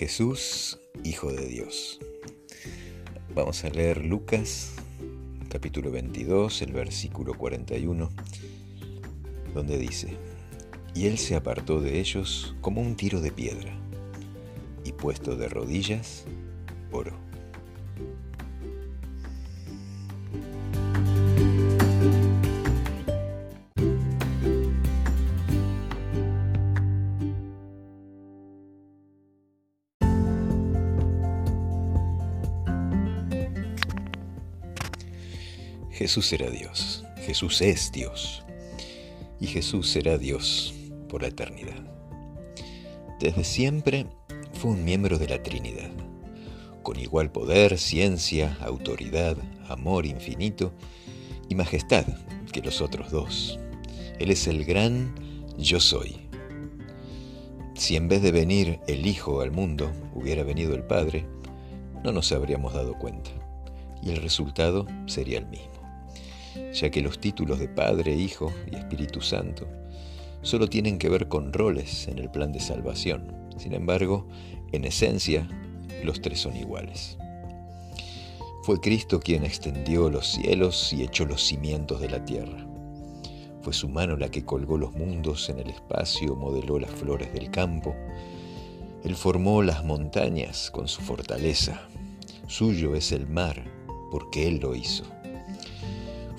Jesús, Hijo de Dios. Vamos a leer Lucas, capítulo 22, el versículo 41, donde dice, Y él se apartó de ellos como un tiro de piedra, y puesto de rodillas, oró. Jesús será Dios, Jesús es Dios, y Jesús será Dios por la eternidad. Desde siempre fue un miembro de la Trinidad, con igual poder, ciencia, autoridad, amor infinito y majestad que los otros dos. Él es el gran yo soy. Si en vez de venir el Hijo al mundo hubiera venido el Padre, no nos habríamos dado cuenta, y el resultado sería el mismo ya que los títulos de Padre, Hijo y Espíritu Santo solo tienen que ver con roles en el plan de salvación. Sin embargo, en esencia, los tres son iguales. Fue Cristo quien extendió los cielos y echó los cimientos de la tierra. Fue su mano la que colgó los mundos en el espacio, modeló las flores del campo. Él formó las montañas con su fortaleza. Suyo es el mar, porque Él lo hizo.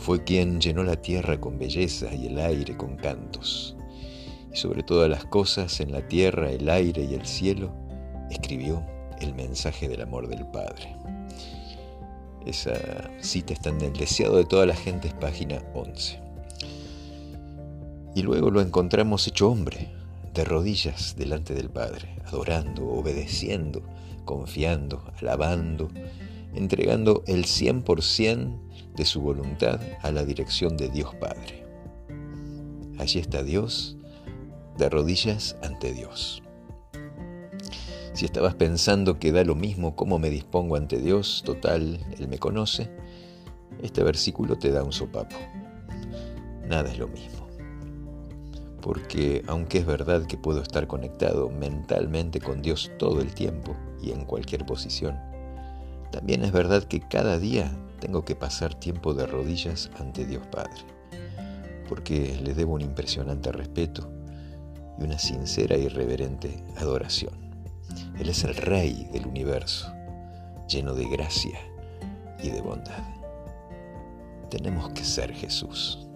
Fue quien llenó la tierra con belleza y el aire con cantos. Y sobre todas las cosas en la tierra, el aire y el cielo, escribió el mensaje del amor del Padre. Esa cita está en el deseado de toda la gente, es página 11. Y luego lo encontramos hecho hombre, de rodillas delante del Padre, adorando, obedeciendo, confiando, alabando, entregando el 100% de su voluntad a la dirección de Dios Padre. Allí está Dios, de rodillas ante Dios. Si estabas pensando que da lo mismo cómo me dispongo ante Dios, total, Él me conoce, este versículo te da un sopapo. Nada es lo mismo. Porque aunque es verdad que puedo estar conectado mentalmente con Dios todo el tiempo y en cualquier posición, también es verdad que cada día tengo que pasar tiempo de rodillas ante Dios Padre, porque le debo un impresionante respeto y una sincera y reverente adoración. Él es el Rey del universo, lleno de gracia y de bondad. Tenemos que ser Jesús.